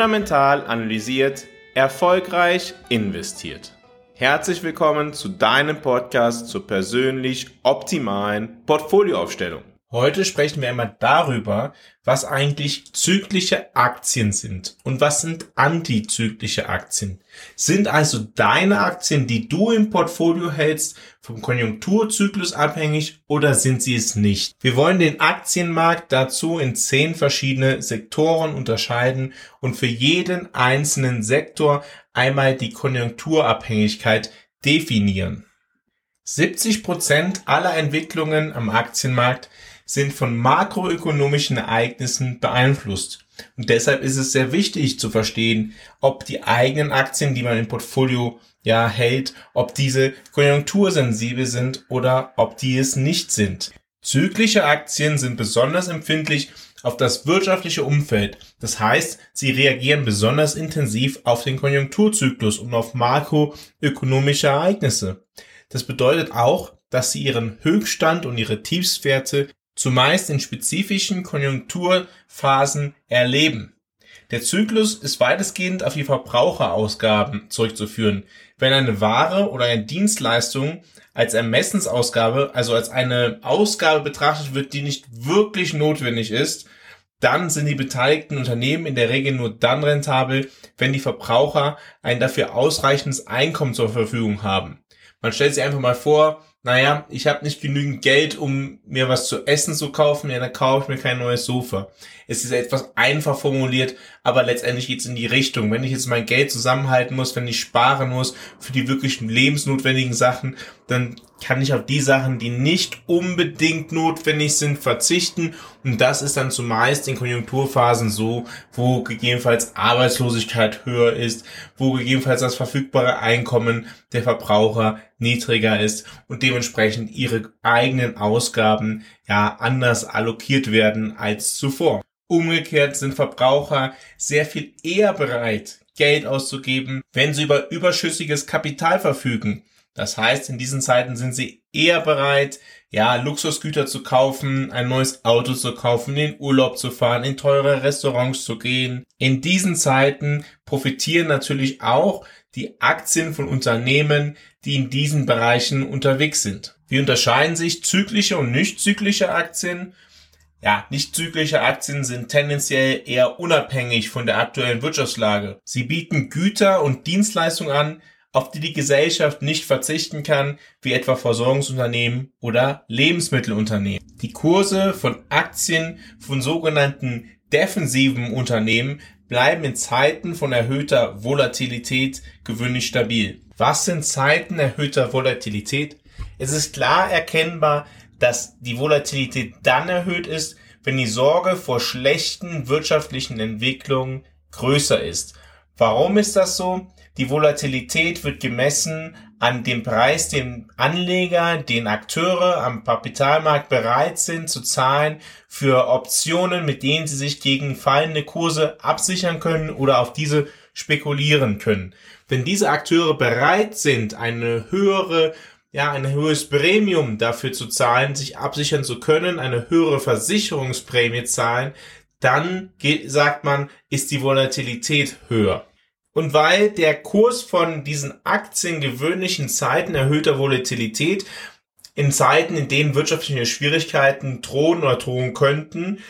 fundamental analysiert, erfolgreich investiert. Herzlich willkommen zu deinem Podcast zur persönlich optimalen Portfolioaufstellung. Heute sprechen wir einmal darüber, was eigentlich zyklische Aktien sind und was sind antizyklische Aktien. Sind also deine Aktien, die du im Portfolio hältst, vom Konjunkturzyklus abhängig oder sind sie es nicht? Wir wollen den Aktienmarkt dazu in zehn verschiedene Sektoren unterscheiden und für jeden einzelnen Sektor einmal die Konjunkturabhängigkeit definieren. 70 Prozent aller Entwicklungen am Aktienmarkt sind von makroökonomischen Ereignissen beeinflusst. Und deshalb ist es sehr wichtig zu verstehen, ob die eigenen Aktien, die man im Portfolio ja hält, ob diese konjunktursensibel sind oder ob die es nicht sind. Zyklische Aktien sind besonders empfindlich auf das wirtschaftliche Umfeld. Das heißt, sie reagieren besonders intensiv auf den Konjunkturzyklus und auf makroökonomische Ereignisse. Das bedeutet auch, dass sie ihren Höchststand und ihre Tiefswerte zumeist in spezifischen Konjunkturphasen erleben. Der Zyklus ist weitestgehend auf die Verbraucherausgaben zurückzuführen. Wenn eine Ware oder eine Dienstleistung als Ermessensausgabe, also als eine Ausgabe betrachtet wird, die nicht wirklich notwendig ist, dann sind die beteiligten Unternehmen in der Regel nur dann rentabel, wenn die Verbraucher ein dafür ausreichendes Einkommen zur Verfügung haben. Man stellt sich einfach mal vor, naja, ich habe nicht genügend Geld, um mir was zu essen zu kaufen, ja, dann kaufe ich mir kein neues Sofa. Es ist etwas einfach formuliert, aber letztendlich geht's in die Richtung. Wenn ich jetzt mein Geld zusammenhalten muss, wenn ich sparen muss für die wirklich lebensnotwendigen Sachen, dann kann ich auf die Sachen, die nicht unbedingt notwendig sind, verzichten. Und das ist dann zumeist in Konjunkturphasen so, wo gegebenenfalls Arbeitslosigkeit höher ist, wo gegebenenfalls das verfügbare Einkommen der Verbraucher niedriger ist und dementsprechend ihre eigenen Ausgaben ja anders allokiert werden als zuvor. Umgekehrt sind Verbraucher sehr viel eher bereit, Geld auszugeben, wenn sie über überschüssiges Kapital verfügen. Das heißt, in diesen Zeiten sind sie eher bereit, ja, Luxusgüter zu kaufen, ein neues Auto zu kaufen, in Urlaub zu fahren, in teure Restaurants zu gehen. In diesen Zeiten profitieren natürlich auch die Aktien von Unternehmen, die in diesen Bereichen unterwegs sind. Wie unterscheiden sich zyklische und nicht zyklische Aktien? Ja, nicht zyklische Aktien sind tendenziell eher unabhängig von der aktuellen Wirtschaftslage. Sie bieten Güter und Dienstleistungen an, auf die die Gesellschaft nicht verzichten kann, wie etwa Versorgungsunternehmen oder Lebensmittelunternehmen. Die Kurse von Aktien von sogenannten defensiven Unternehmen bleiben in Zeiten von erhöhter Volatilität gewöhnlich stabil. Was sind Zeiten erhöhter Volatilität? Es ist klar erkennbar, dass die Volatilität dann erhöht ist, wenn die Sorge vor schlechten wirtschaftlichen Entwicklungen größer ist. Warum ist das so? Die Volatilität wird gemessen an dem Preis, den Anleger, den Akteure am Kapitalmarkt bereit sind zu zahlen für Optionen, mit denen sie sich gegen fallende Kurse absichern können oder auf diese spekulieren können. Wenn diese Akteure bereit sind, eine höhere ja, ein höheres Premium dafür zu zahlen, sich absichern zu können, eine höhere Versicherungsprämie zahlen, dann sagt man, ist die Volatilität höher. Und weil der Kurs von diesen Aktien gewöhnlichen Zeiten erhöhter Volatilität in Zeiten, in denen wirtschaftliche Schwierigkeiten drohen oder drohen könnten,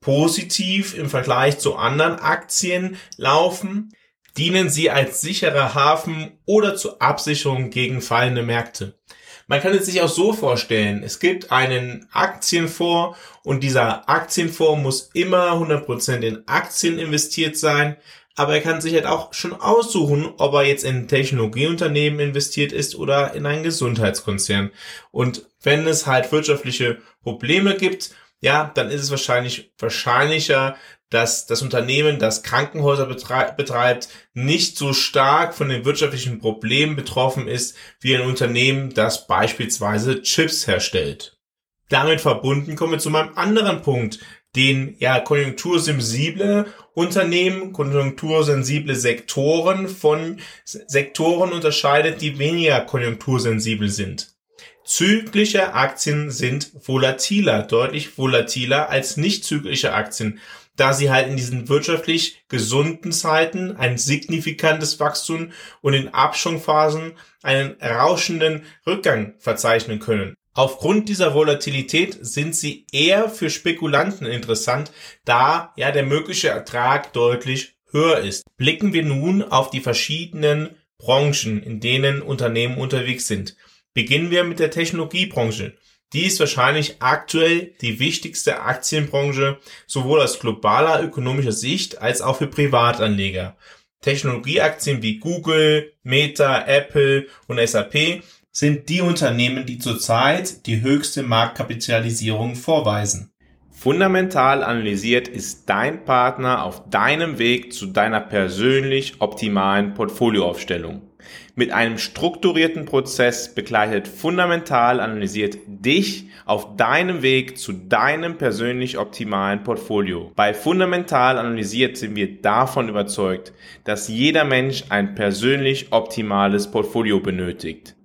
positiv im Vergleich zu anderen Aktien laufen, dienen sie als sicherer Hafen oder zur Absicherung gegen fallende Märkte. Man kann es sich auch so vorstellen, es gibt einen Aktienfonds und dieser Aktienfonds muss immer 100% in Aktien investiert sein, aber er kann sich halt auch schon aussuchen, ob er jetzt in Technologieunternehmen investiert ist oder in einen Gesundheitskonzern. Und wenn es halt wirtschaftliche Probleme gibt, ja, dann ist es wahrscheinlich wahrscheinlicher, dass das Unternehmen, das Krankenhäuser betreibt, nicht so stark von den wirtschaftlichen Problemen betroffen ist, wie ein Unternehmen, das beispielsweise Chips herstellt. Damit verbunden kommen wir zu meinem anderen Punkt, den ja konjunktursensible Unternehmen, konjunktursensible Sektoren von Sektoren unterscheidet, die weniger konjunktursensibel sind. Zyklische Aktien sind volatiler, deutlich volatiler als nicht zyklische Aktien. da sie halt in diesen wirtschaftlich gesunden Zeiten ein signifikantes Wachstum und in Abschwungphasen einen rauschenden Rückgang verzeichnen können. Aufgrund dieser Volatilität sind sie eher für Spekulanten interessant, da ja der mögliche Ertrag deutlich höher ist. Blicken wir nun auf die verschiedenen Branchen, in denen Unternehmen unterwegs sind. Beginnen wir mit der Technologiebranche. Die ist wahrscheinlich aktuell die wichtigste Aktienbranche, sowohl aus globaler ökonomischer Sicht als auch für Privatanleger. Technologieaktien wie Google, Meta, Apple und SAP sind die Unternehmen, die zurzeit die höchste Marktkapitalisierung vorweisen. Fundamental analysiert ist dein Partner auf deinem Weg zu deiner persönlich optimalen Portfolioaufstellung. Mit einem strukturierten Prozess begleitet Fundamental analysiert dich auf deinem Weg zu deinem persönlich optimalen Portfolio. Bei Fundamental analysiert sind wir davon überzeugt, dass jeder Mensch ein persönlich optimales Portfolio benötigt.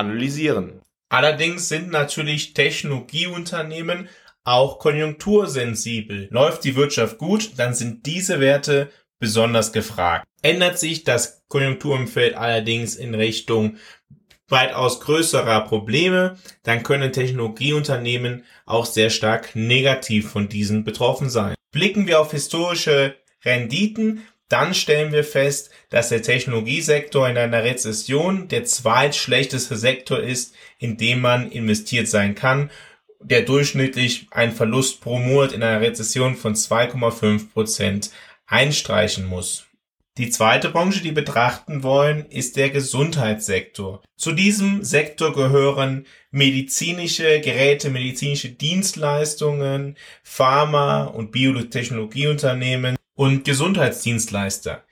analysieren. Allerdings sind natürlich Technologieunternehmen auch konjunktursensibel. Läuft die Wirtschaft gut, dann sind diese Werte besonders gefragt. Ändert sich das Konjunkturumfeld allerdings in Richtung weitaus größerer Probleme, dann können Technologieunternehmen auch sehr stark negativ von diesen betroffen sein. Blicken wir auf historische Renditen, dann stellen wir fest, dass der Technologiesektor in einer Rezession der zweitschlechteste Sektor ist, in dem man investiert sein kann, der durchschnittlich einen Verlust pro Monat in einer Rezession von 2,5 Prozent einstreichen muss. Die zweite Branche, die betrachten wollen, ist der Gesundheitssektor. Zu diesem Sektor gehören medizinische Geräte, medizinische Dienstleistungen, Pharma- und Biotechnologieunternehmen, und Gesundheitsdienstleister.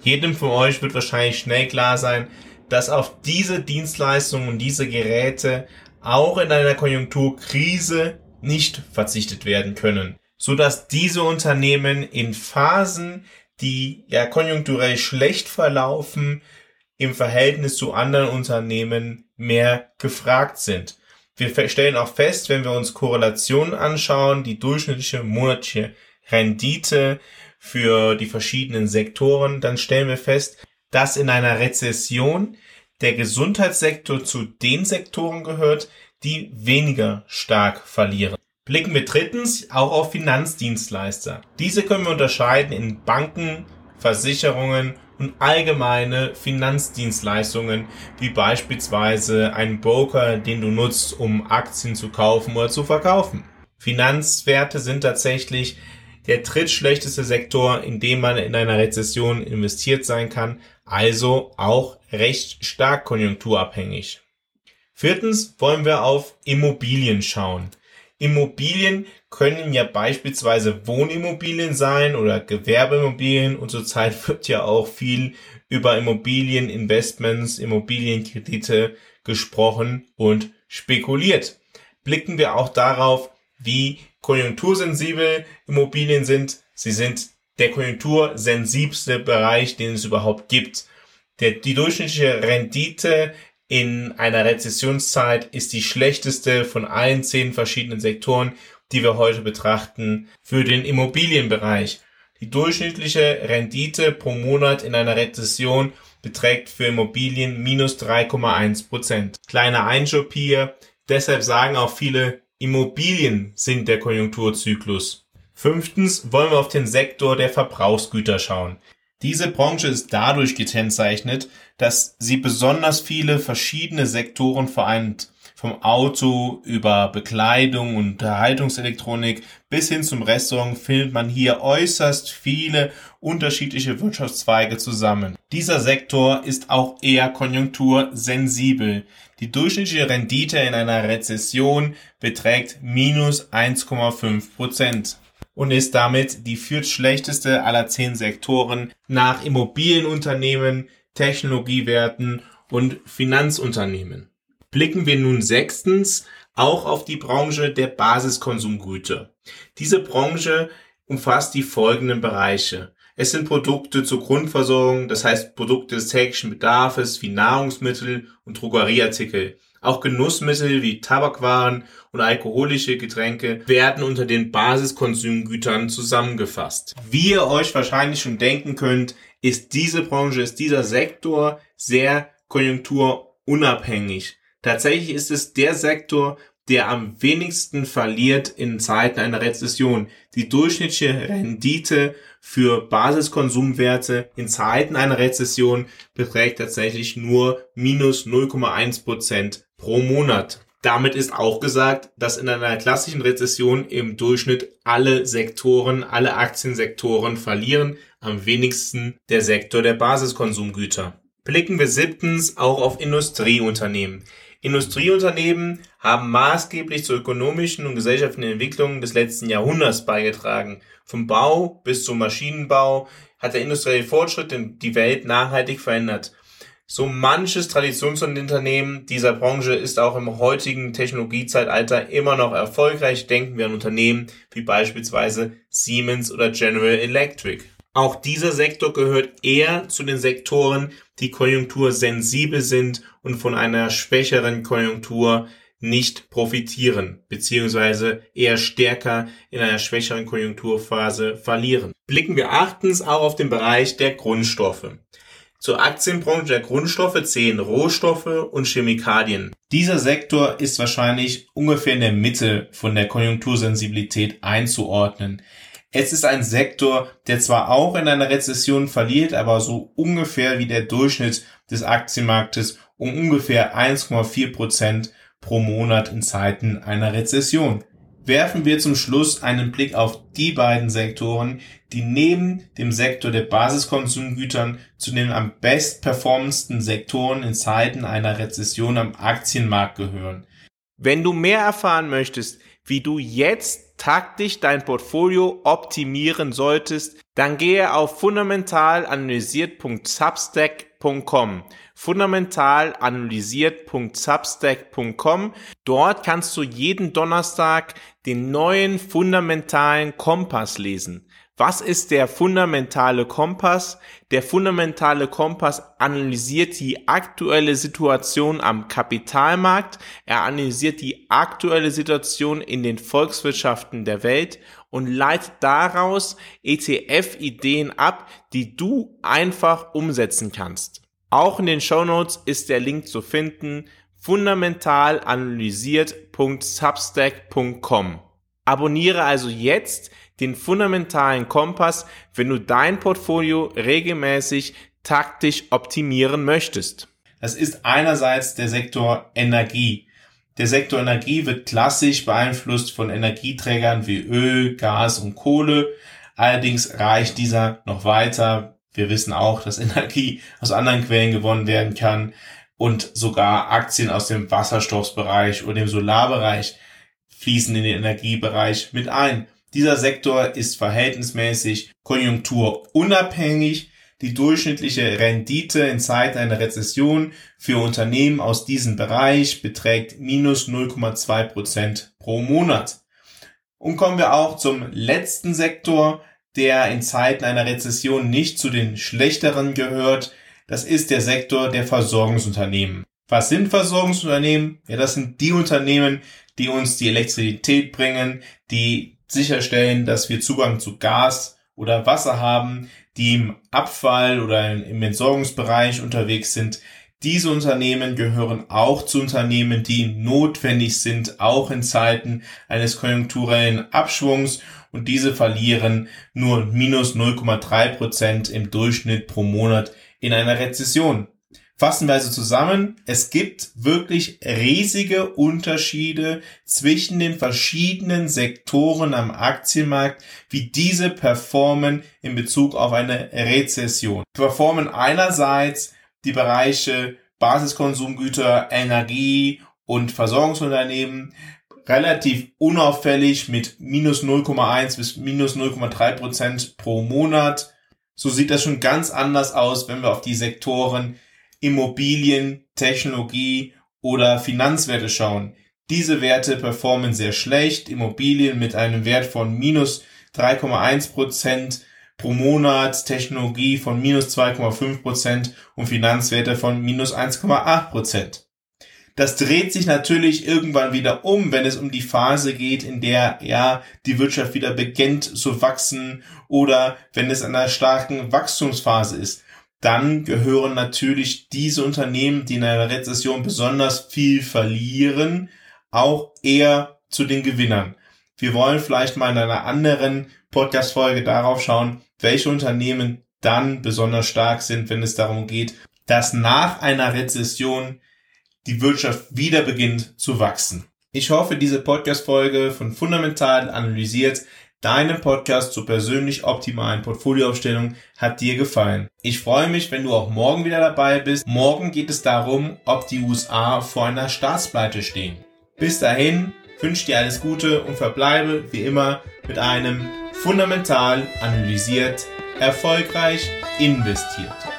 Jedem von euch wird wahrscheinlich schnell klar sein, dass auf diese Dienstleistungen und diese Geräte auch in einer Konjunkturkrise nicht verzichtet werden können, so dass diese Unternehmen in Phasen, die ja konjunkturell schlecht verlaufen, im Verhältnis zu anderen Unternehmen mehr gefragt sind. Wir stellen auch fest, wenn wir uns Korrelationen anschauen, die durchschnittliche monatliche Rendite für die verschiedenen Sektoren, dann stellen wir fest, dass in einer Rezession der Gesundheitssektor zu den Sektoren gehört, die weniger stark verlieren. Blicken wir drittens auch auf Finanzdienstleister. Diese können wir unterscheiden in Banken, Versicherungen und allgemeine Finanzdienstleistungen, wie beispielsweise ein Broker, den du nutzt, um Aktien zu kaufen oder zu verkaufen. Finanzwerte sind tatsächlich der drittschlechteste Sektor, in dem man in einer Rezession investiert sein kann, also auch recht stark konjunkturabhängig. Viertens wollen wir auf Immobilien schauen. Immobilien können ja beispielsweise Wohnimmobilien sein oder Gewerbeimmobilien und zurzeit wird ja auch viel über Immobilieninvestments, Immobilienkredite gesprochen und spekuliert. Blicken wir auch darauf, wie konjunktursensibel Immobilien sind. Sie sind der konjunktursensibelste Bereich, den es überhaupt gibt. Der, die durchschnittliche Rendite in einer Rezessionszeit ist die schlechteste von allen zehn verschiedenen Sektoren, die wir heute betrachten, für den Immobilienbereich. Die durchschnittliche Rendite pro Monat in einer Rezession beträgt für Immobilien minus 3,1 Prozent. Kleiner Einschub hier. Deshalb sagen auch viele Immobilien sind der Konjunkturzyklus. Fünftens wollen wir auf den Sektor der Verbrauchsgüter schauen. Diese Branche ist dadurch gekennzeichnet, dass sie besonders viele verschiedene Sektoren vereint. Vom Auto über Bekleidung und Unterhaltungselektronik bis hin zum Restaurant findet man hier äußerst viele unterschiedliche Wirtschaftszweige zusammen. Dieser Sektor ist auch eher konjunktursensibel. Die durchschnittliche Rendite in einer Rezession beträgt minus 1,5 Prozent und ist damit die viertschlechteste aller zehn Sektoren nach Immobilienunternehmen, Technologiewerten und Finanzunternehmen. Blicken wir nun sechstens auch auf die Branche der Basiskonsumgüter. Diese Branche umfasst die folgenden Bereiche. Es sind Produkte zur Grundversorgung, das heißt Produkte des täglichen Bedarfs wie Nahrungsmittel und Drogerieartikel. Auch Genussmittel wie Tabakwaren und alkoholische Getränke werden unter den Basiskonsumgütern zusammengefasst. Wie ihr euch wahrscheinlich schon denken könnt, ist diese Branche, ist dieser Sektor sehr konjunkturunabhängig. Tatsächlich ist es der Sektor, der am wenigsten verliert in Zeiten einer Rezession. Die durchschnittliche Rendite für Basiskonsumwerte in Zeiten einer Rezession beträgt tatsächlich nur minus 0,1 Prozent pro Monat. Damit ist auch gesagt, dass in einer klassischen Rezession im Durchschnitt alle Sektoren, alle Aktiensektoren verlieren, am wenigsten der Sektor der Basiskonsumgüter. Blicken wir siebtens auch auf Industrieunternehmen. Industrieunternehmen haben maßgeblich zur ökonomischen und gesellschaftlichen Entwicklung des letzten Jahrhunderts beigetragen. Vom Bau bis zum Maschinenbau hat der industrielle Fortschritt die Welt nachhaltig verändert. So manches Traditionsunternehmen dieser Branche ist auch im heutigen Technologiezeitalter immer noch erfolgreich. Denken wir an Unternehmen wie beispielsweise Siemens oder General Electric. Auch dieser Sektor gehört eher zu den Sektoren, die konjunktursensibel sind und von einer schwächeren Konjunktur nicht profitieren, beziehungsweise eher stärker in einer schwächeren Konjunkturphase verlieren. Blicken wir achtens auch auf den Bereich der Grundstoffe. Zur Aktienbranche der Grundstoffe zählen Rohstoffe und Chemikalien. Dieser Sektor ist wahrscheinlich ungefähr in der Mitte von der Konjunktursensibilität einzuordnen. Es ist ein Sektor, der zwar auch in einer Rezession verliert, aber so ungefähr wie der Durchschnitt des Aktienmarktes um ungefähr 1,4 Prozent pro Monat in Zeiten einer Rezession werfen wir zum Schluss einen Blick auf die beiden Sektoren, die neben dem Sektor der Basiskonsumgütern zu den am best performendsten Sektoren in Zeiten einer Rezession am Aktienmarkt gehören. Wenn du mehr erfahren möchtest, wie du jetzt taktisch dein Portfolio optimieren solltest, dann gehe auf fundamentalanalysiert.substack.com fundamental analysiert.substack.com. Dort kannst du jeden Donnerstag den neuen fundamentalen Kompass lesen. Was ist der fundamentale Kompass? Der fundamentale Kompass analysiert die aktuelle Situation am Kapitalmarkt, er analysiert die aktuelle Situation in den Volkswirtschaften der Welt und leitet daraus ETF-Ideen ab, die du einfach umsetzen kannst. Auch in den Show Notes ist der Link zu finden fundamentalanalysiert.substack.com. Abonniere also jetzt den fundamentalen Kompass, wenn du dein Portfolio regelmäßig taktisch optimieren möchtest. Das ist einerseits der Sektor Energie. Der Sektor Energie wird klassisch beeinflusst von Energieträgern wie Öl, Gas und Kohle. Allerdings reicht dieser noch weiter wir wissen auch, dass Energie aus anderen Quellen gewonnen werden kann und sogar Aktien aus dem Wasserstoffsbereich oder dem Solarbereich fließen in den Energiebereich mit ein. Dieser Sektor ist verhältnismäßig konjunkturunabhängig. Die durchschnittliche Rendite in Zeiten einer Rezession für Unternehmen aus diesem Bereich beträgt minus 0,2 Prozent pro Monat. Und kommen wir auch zum letzten Sektor, der in Zeiten einer Rezession nicht zu den schlechteren gehört. Das ist der Sektor der Versorgungsunternehmen. Was sind Versorgungsunternehmen? Ja, das sind die Unternehmen, die uns die Elektrizität bringen, die sicherstellen, dass wir Zugang zu Gas oder Wasser haben, die im Abfall oder im Entsorgungsbereich unterwegs sind. Diese Unternehmen gehören auch zu Unternehmen, die notwendig sind, auch in Zeiten eines konjunkturellen Abschwungs und diese verlieren nur minus 0,3 Prozent im Durchschnitt pro Monat in einer Rezession. Fassen wir also zusammen, es gibt wirklich riesige Unterschiede zwischen den verschiedenen Sektoren am Aktienmarkt, wie diese performen in Bezug auf eine Rezession. Performen einerseits die Bereiche Basiskonsumgüter, Energie und Versorgungsunternehmen relativ unauffällig mit minus 0,1 bis minus 0,3 Prozent pro Monat. So sieht das schon ganz anders aus, wenn wir auf die Sektoren Immobilien, Technologie oder Finanzwerte schauen. Diese Werte performen sehr schlecht. Immobilien mit einem Wert von minus 3,1 Prozent pro Monat, Technologie von minus 2,5 Prozent und Finanzwerte von minus 1,8 Prozent. Das dreht sich natürlich irgendwann wieder um, wenn es um die Phase geht, in der ja die Wirtschaft wieder beginnt zu wachsen oder wenn es in einer starken Wachstumsphase ist. Dann gehören natürlich diese Unternehmen, die in einer Rezession besonders viel verlieren, auch eher zu den Gewinnern. Wir wollen vielleicht mal in einer anderen Podcast-Folge darauf schauen, welche Unternehmen dann besonders stark sind, wenn es darum geht, dass nach einer Rezession die Wirtschaft wieder beginnt zu wachsen. Ich hoffe, diese Podcast-Folge von Fundamental analysiert Deinem Podcast zur persönlich optimalen Portfolioaufstellung hat dir gefallen. Ich freue mich, wenn du auch morgen wieder dabei bist. Morgen geht es darum, ob die USA vor einer Staatspleite stehen. Bis dahin wünsche dir alles Gute und verbleibe wie immer mit einem fundamental analysiert, erfolgreich investiert.